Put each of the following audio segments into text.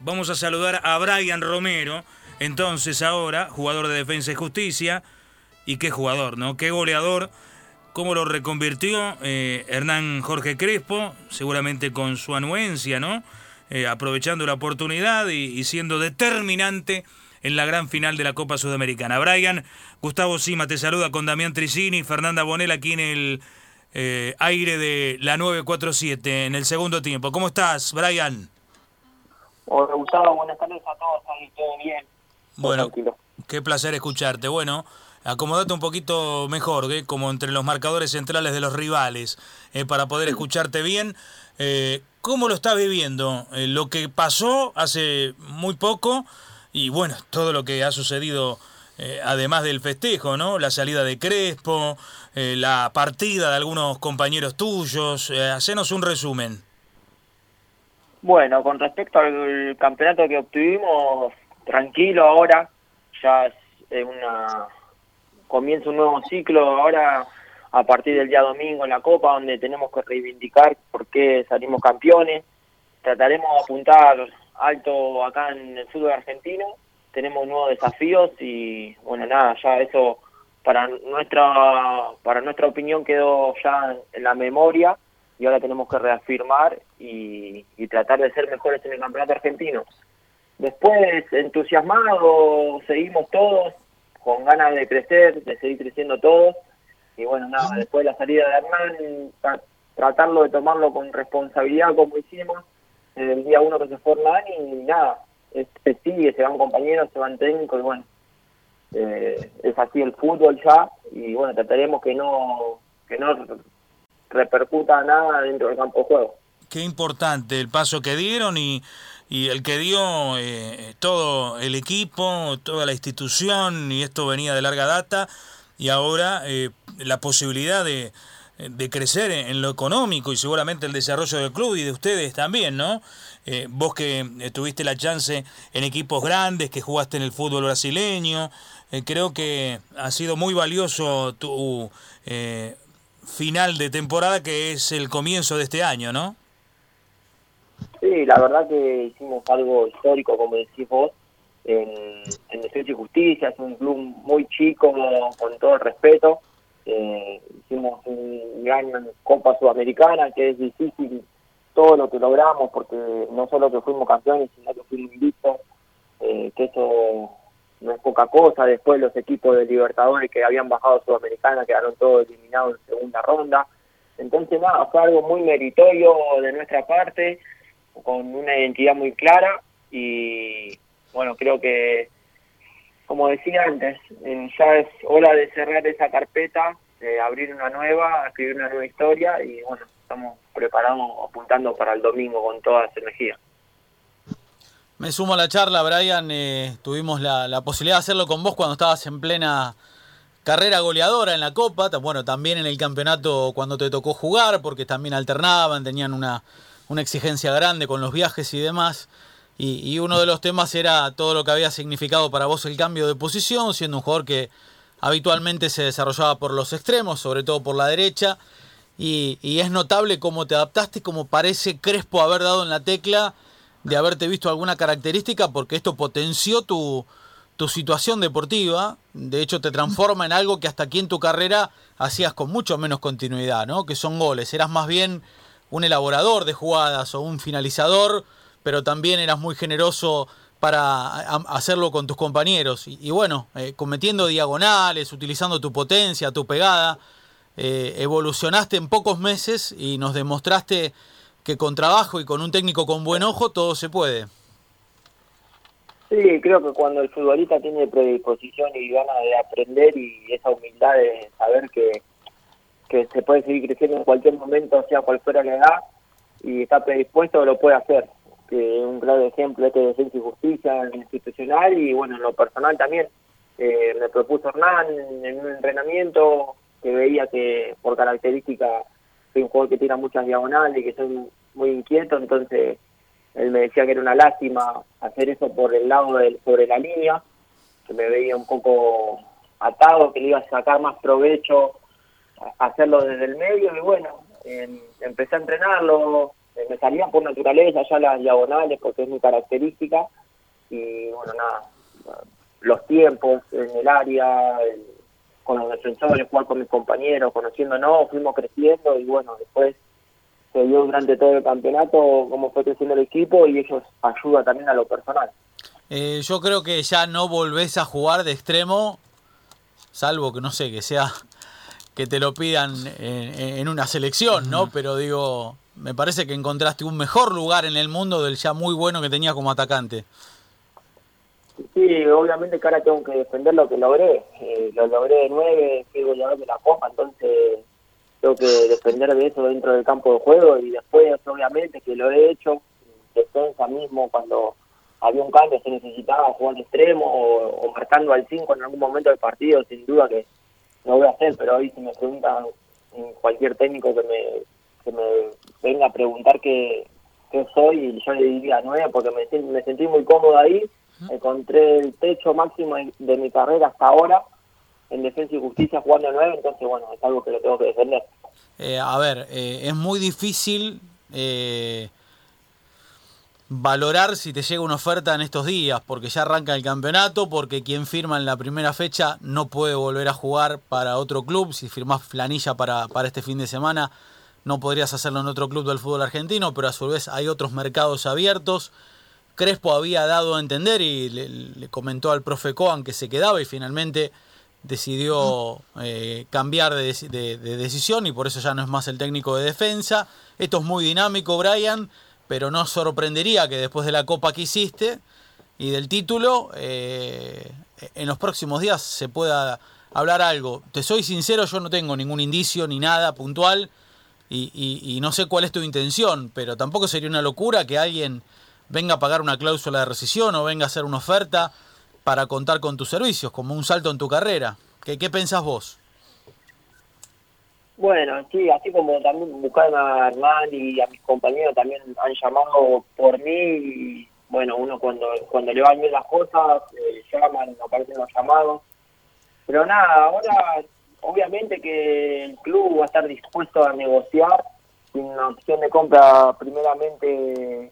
Vamos a saludar a Brian Romero, entonces ahora, jugador de Defensa y Justicia. Y qué jugador, ¿no? Qué goleador. Cómo lo reconvirtió eh, Hernán Jorge Crespo, seguramente con su anuencia, ¿no? Eh, aprovechando la oportunidad y, siendo determinante en la gran final de la Copa Sudamericana. Brian, Gustavo Sima te saluda con Damián Tricini, Fernanda Bonel aquí en el eh, aire de la 947 en el segundo tiempo. ¿Cómo estás, Brian? Hola, Gustavo, buenas tardes a todos, ahí todo bien. Bueno, qué placer escucharte. Bueno, acomodate un poquito mejor, ¿eh? como entre los marcadores centrales de los rivales, eh, para poder escucharte bien. Eh, ¿Cómo lo estás viviendo? Eh, lo que pasó hace muy poco y bueno, todo lo que ha sucedido además del festejo, ¿no? La salida de Crespo, la partida de algunos compañeros tuyos. hacenos un resumen. Bueno, con respecto al campeonato que obtuvimos, tranquilo ahora, ya es una comienza un nuevo ciclo ahora a partir del día domingo en la Copa, donde tenemos que reivindicar por qué salimos campeones. Trataremos de apuntar alto acá en el fútbol argentino. Tenemos nuevos desafíos y bueno, nada, ya eso para nuestra para nuestra opinión quedó ya en la memoria y ahora tenemos que reafirmar y, tratar de ser mejores en el campeonato argentino. Después, entusiasmados, seguimos todos, con ganas de crecer, de seguir creciendo todos. Y bueno, nada, después de la salida de Hernán, tratarlo de tomarlo con responsabilidad como hicimos el día uno que se fue Hernán y nada, se sigue, se van compañeros, se van técnicos y bueno, eh, es así el fútbol ya y bueno, trataremos que no, que no repercuta nada dentro del campo de juego. Qué importante el paso que dieron y, y el que dio eh, todo el equipo, toda la institución, y esto venía de larga data, y ahora eh, la posibilidad de, de, crecer en lo económico y seguramente el desarrollo del club y de ustedes también, ¿no? Eh, vos que tuviste la chance en equipos grandes, que jugaste en el fútbol brasileño, creo que ha sido muy valioso tu final de temporada que es el comienzo de este año, ¿no? Sí, la verdad que hicimos algo histórico, como decís vos, en, en Defensa y Justicia, es un club muy chico, con todo el respeto. Eh, hicimos un gran Copa Sudamericana, que es difícil todo lo que logramos, porque no solo que fuimos campeones, sino que fuimos invictos, eh, que eso poca cosa. Después los equipos de Libertadores que habían bajado Sudamericana quedaron todos eliminados en segunda ronda. Entonces, nada, fue algo muy meritorio de nuestra parte, con una identidad muy clara y, bueno, creo que, como decía antes, ya es hora de cerrar esa carpeta, de abrir una nueva, escribir una nueva historia y, bueno, estamos preparados, apuntando para el domingo con toda esa energía. Me sumo a la charla, Brian. Eh, tuvimos la, posibilidad de hacerlo con vos cuando estabas en plena carrera goleadora en la Copa. Bueno, también en el campeonato cuando te tocó jugar, porque también alternaban, tenían una, exigencia grande con los viajes y demás. Y, y, uno de los temas era todo lo que había significado para vos el cambio de posición, siendo un jugador que habitualmente se desarrollaba por los extremos, sobre todo por la derecha. Y, y es notable cómo te adaptaste, como parece Crespo haber dado en la tecla de haberte visto alguna característica porque esto potenció tu, tu situación deportiva, de hecho te transforma en algo que hasta aquí en tu carrera hacías con mucho menos continuidad, ¿no? Que son goles, eras más bien un elaborador de jugadas o un finalizador, pero también eras muy generoso para hacerlo con tus compañeros. Y, bueno, eh, cometiendo diagonales, utilizando tu potencia, tu pegada, eh, evolucionaste en pocos meses y nos demostraste que con trabajo y con un técnico con buen ojo todo se puede. Sí, creo que cuando el futbolista tiene predisposición y ganas de aprender y esa humildad de saber que, que se puede seguir creciendo en cualquier momento, sea cual fuera la edad, y está predispuesto, lo puede hacer. Que un claro ejemplo este de defensa y justicia en institucional y bueno, en lo personal también. Eh, me propuso Hernán en un entrenamiento que veía que por característica soy un jugador que tira muchas diagonales y que soy muy inquieto, entonces él me decía que era una lástima hacer eso por el lado del, sobre la línea, que me veía un poco atado, que le iba a sacar más provecho hacerlo desde el medio y bueno, empecé a entrenarlo, me salían por naturaleza ya las diagonales porque es mi característica y bueno, nada, los tiempos en el área, con los defensores, jugar con mis compañeros, conociéndonos, fuimos creciendo y bueno, después se vio durante todo el campeonato cómo fue creciendo el equipo y ellos ayudan también a lo personal. Eh, yo creo que ya no volvés a jugar de extremo, salvo que no sé, que sea que te lo pidan en, una selección, ¿no? Pero digo, me parece que encontraste un mejor lugar en el mundo del ya muy bueno que tenía como atacante. Sí, obviamente que ahora tengo que defender lo que logré. Eh, lo logré de nueve, fui goleador de la Copa, entonces tengo que defender de eso dentro del campo de juego y después, obviamente, que lo he hecho, defensa mismo, cuando había un cambio, se necesitaba jugar de extremo o, marcando al 5 en algún momento del partido, sin duda que lo voy a hacer, pero hoy si me preguntan cualquier técnico que me, que me venga a preguntar qué, qué soy, yo le diría nueve porque me, me sentí muy cómodo ahí encontré el techo máximo de mi carrera hasta ahora en defensa y justicia jugando a 9, entonces bueno, es algo que lo tengo que defender. Eh, a ver, eh, es muy difícil eh, valorar si te llega una oferta en estos días, porque ya arranca el campeonato, porque quien firma en la primera fecha no puede volver a jugar para otro club, si firmas planilla para, para este fin de semana no podrías hacerlo en otro club del fútbol argentino, pero a su vez hay otros mercados abiertos. Crespo había dado a entender y le, comentó al profe Coan que se quedaba y finalmente decidió eh, cambiar de, decisión y por eso ya no es más el técnico de defensa. Esto es muy dinámico, Brian, pero no sorprendería que después de la copa que hiciste y del título, eh, en los próximos días se pueda hablar algo. Te soy sincero, yo no tengo ningún indicio ni nada puntual y, y no sé cuál es tu intención, pero tampoco sería una locura que alguien venga a pagar una cláusula de rescisión o venga a hacer una oferta para contar con tus servicios, como un salto en tu carrera. ¿Qué, qué pensás vos? Bueno, sí, así como también buscaron a Hernán y a mis compañeros también han llamado por mí. Y, bueno, uno cuando cuando le van bien las cosas, eh, llaman, aparecen los llamados. Pero nada, ahora obviamente que el club va a estar dispuesto a negociar sin opción de compra primeramente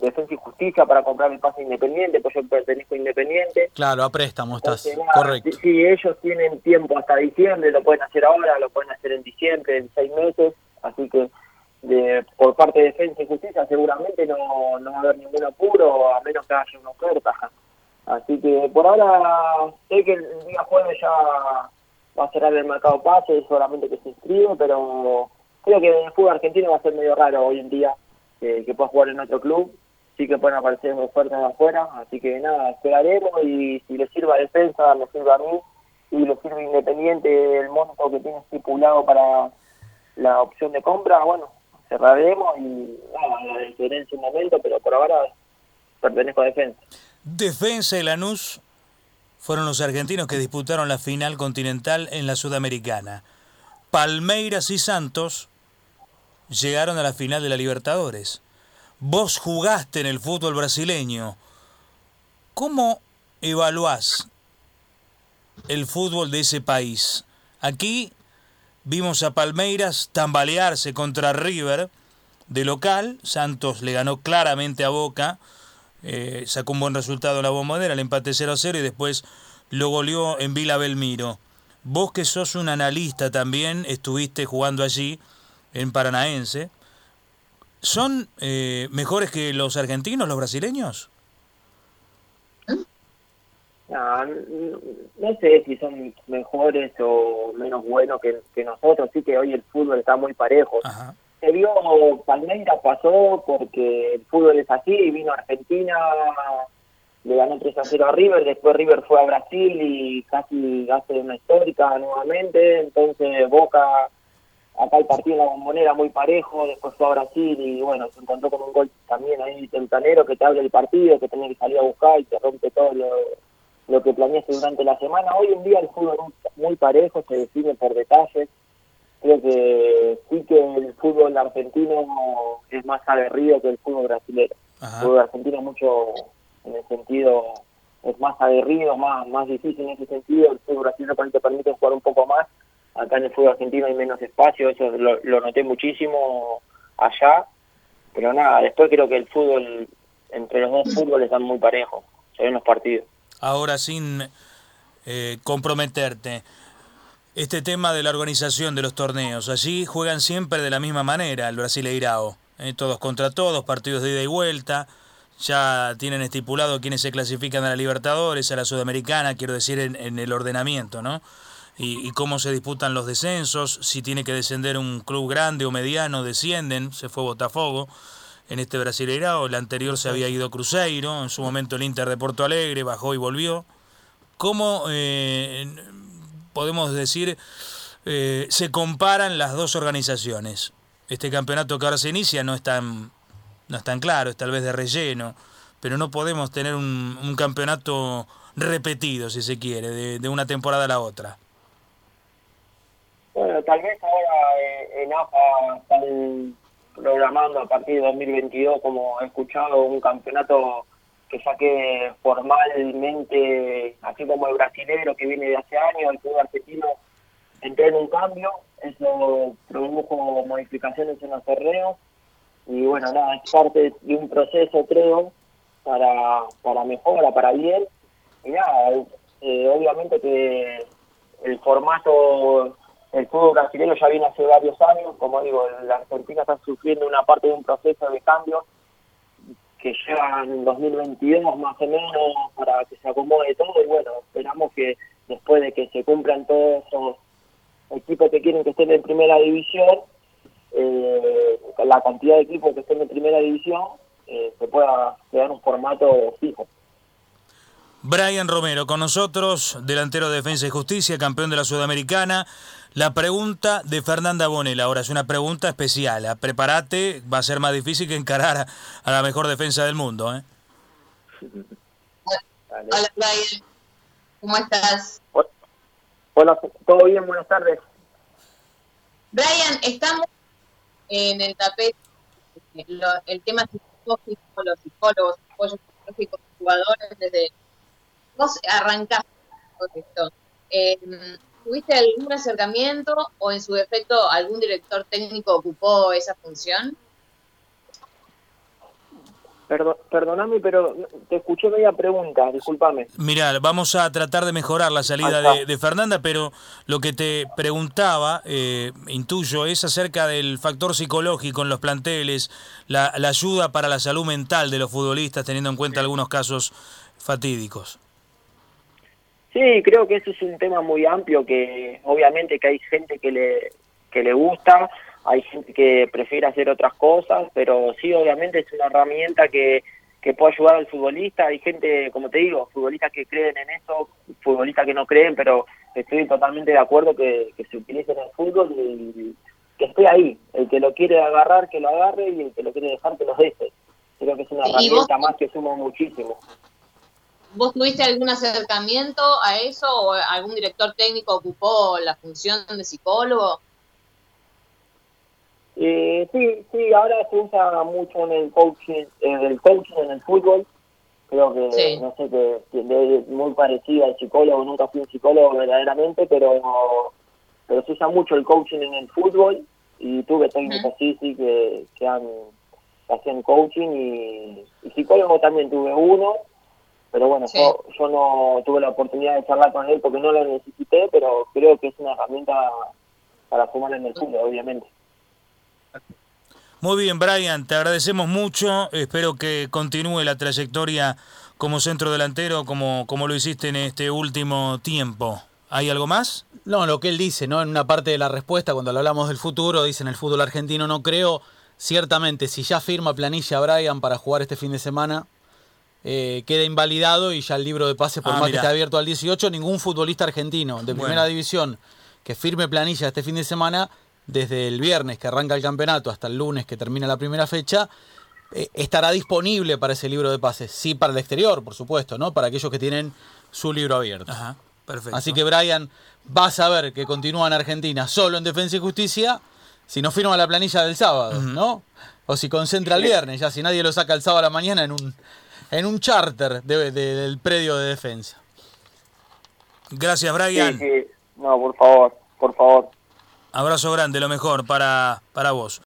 Defensa y Justicia para comprar el pase independiente, pues yo pertenezco a Independiente. Claro, a préstamo estás, correcto. Si, ellos tienen tiempo hasta diciembre, lo pueden hacer ahora, lo pueden hacer en diciembre, en seis meses, así que de, por parte de Defensa y Justicia seguramente no, no va a haber ningún apuro, a menos que haya una oferta. Así que por ahora sé que el día jueves ya va a cerrar el mercado pase, solamente que se inscribe, pero creo que el fútbol argentino va a ser medio raro hoy en día que, pueda jugar en otro club. Sí que pueden aparecer de afuera, así que nada, esperaremos y si le sirva defensa, me sirve a mí y le sirve Independiente el monto que tiene estipulado para la opción de compra, bueno, cerraremos y nada, la diferencia un momento, pero por ahora pertenezco a defensa. Defensa y Lanús fueron los argentinos que disputaron la final continental en la Sudamericana. Palmeiras y Santos llegaron a la final de la Libertadores. Vos jugaste en el fútbol brasileño. ¿Cómo evaluás el fútbol de ese país? Aquí vimos a Palmeiras tambalearse contra River de local. Santos le ganó claramente a Boca. Eh, sacó un buen resultado en la bombonera, el empate 0 0 y después lo goleó en Vila Belmiro. Vos que sos un analista también, estuviste jugando allí en Paranaense, ¿son eh, mejores que los argentinos, los brasileños? No, no sé si son mejores o menos buenos que, nosotros, sí que hoy el fútbol está muy parejo. Se vio, Palmeiras pasó porque el fútbol es así, vino Argentina, le ganó 3 a 0 a River, después River fue a Brasil y casi hace una histórica nuevamente, entonces Boca acá el partido en la bombonera muy parejo, después fue a Brasil y bueno, se encontró con un gol también ahí tempranero que te abre el partido, que tenés que salir a buscar y te rompe todo lo, lo que planeaste durante la semana. Hoy en día el fútbol es muy parejo, se define por detalles. Creo que sí que el fútbol argentino es más aguerrido que el fútbol brasileño. El fútbol argentino es mucho en el sentido es más aguerrido, más más difícil en ese sentido. El fútbol brasileño te permite jugar un poco más acá en el fútbol argentino hay menos espacio, eso lo, noté muchísimo allá, pero nada, después creo que el fútbol, entre los dos fútboles están muy parejos, se ven los partidos. Ahora sin eh, comprometerte, este tema de la organización de los torneos, allí juegan siempre de la misma manera el Brasileirao, eh, todos contra todos, partidos de ida y vuelta, ya tienen estipulado quiénes se clasifican a la Libertadores, a la Sudamericana, quiero decir en el ordenamiento, ¿no? Y, cómo se disputan los descensos, si tiene que descender un club grande o mediano, descienden, se fue Botafogo en este Brasileirao, el anterior se había ido Cruzeiro, en su momento el Inter de Porto Alegre, bajó y volvió. ¿Cómo eh, podemos decir eh, se comparan las dos organizaciones? Este campeonato que ahora se inicia no es tan, no es tan claro, es tal vez de relleno, pero no podemos tener un, campeonato repetido, si se quiere, de una temporada a la otra. Tal vez ahora eh, en AFA están programando a partir de 2022, como he escuchado, un campeonato que saque formalmente, así como el brasilero que viene de hace años, el fútbol argentino entró en un cambio, eso produjo modificaciones en los torneos. Y bueno, nada, es parte de un proceso creo para, para mejora, para bien. Y nada, eh, obviamente que el formato el fútbol brasileño ya viene hace varios años, como digo, la Argentina está sufriendo una parte de un proceso de cambio que lleva en 2022 más o menos para que se acomode todo y bueno, esperamos que después de que se cumplan todos esos equipos que quieren que estén en primera división, eh, la cantidad de equipos que estén en primera división, eh, se pueda quedar un formato fijo. Brian Romero con nosotros, delantero de Defensa y Justicia, campeón de la Sudamericana. La pregunta de Fernanda Bonella, ahora es una pregunta especial. ¿eh? Prepárate, va a ser más difícil que encarar a, la mejor defensa del mundo. ¿eh? Hola, Brian. ¿Cómo estás? Hola, todo bien, buenas tardes. Brian, estamos en el tapete, el tema psicológico, los psicólogos, apoyos psicológicos, jugadores, desde vos arrancaste con esto. Eh, ¿Tuviste algún acercamiento o en su defecto algún director técnico ocupó esa función? perdóname, pero te escuché media pregunta, discúlpame. Mira, vamos a tratar de mejorar la salida de, Fernanda, pero lo que te preguntaba, eh, intuyo, es acerca del factor psicológico en los planteles, la, la ayuda para la salud mental de los futbolistas, teniendo en cuenta algunos casos fatídicos. Sí, creo que ese es un tema muy amplio que obviamente que hay gente que le, que le gusta, hay gente que prefiere hacer otras cosas, pero sí, obviamente es una herramienta que, que puede ayudar al futbolista. Hay gente, como te digo, futbolistas que creen en eso, futbolistas que no creen, pero estoy totalmente de acuerdo que, que se utilice en el fútbol y que esté ahí. El que lo quiere agarrar, que lo agarre y el que lo quiere dejar, que lo deje. Creo que es una herramienta más que suma muchísimo. ¿Vos tuviste algún acercamiento a eso o algún director técnico ocupó la función de psicólogo? Eh, sí, sí, ahora se usa mucho en el coaching, en el coaching en el fútbol. Creo que, no sé, que, es muy parecido al psicólogo, nunca fui un psicólogo verdaderamente, pero, pero se usa mucho el coaching en el fútbol y tuve técnicos sí, sí, que, que, han, hacían coaching y, y psicólogo también tuve uno pero bueno, yo, yo no tuve la oportunidad de charlar con él porque no lo necesité, pero creo que es una herramienta para fumar en el fútbol, obviamente. Muy bien, Brian, te agradecemos mucho. Espero que continúe la trayectoria como centro delantero, como, como lo hiciste en este último tiempo. ¿Hay algo más? No, lo que él dice, ¿no? En una parte de la respuesta, cuando hablamos del futuro, dice en el fútbol argentino no creo. Ciertamente, si ya firma planilla Brian para jugar este fin de semana, eh, queda invalidado y ya el libro de pases, por ah, más que esté abierto al 18, ningún futbolista argentino de primera división que firme planilla este fin de semana, desde el viernes que arranca el campeonato hasta el lunes que termina la primera fecha, eh, estará disponible para ese libro de pases. Sí, para el exterior, por supuesto, ¿no? Para aquellos que tienen su libro abierto. perfecto. Así que Brian va a saber que continúa en Argentina solo en Defensa y Justicia si no firma la planilla del sábado, ¿no? O si concentra el viernes, ya si nadie lo saca el sábado a la mañana en un en un charter del predio de defensa. Gracias, Brian. No, por favor, por favor. Abrazo grande, lo mejor para, para vos.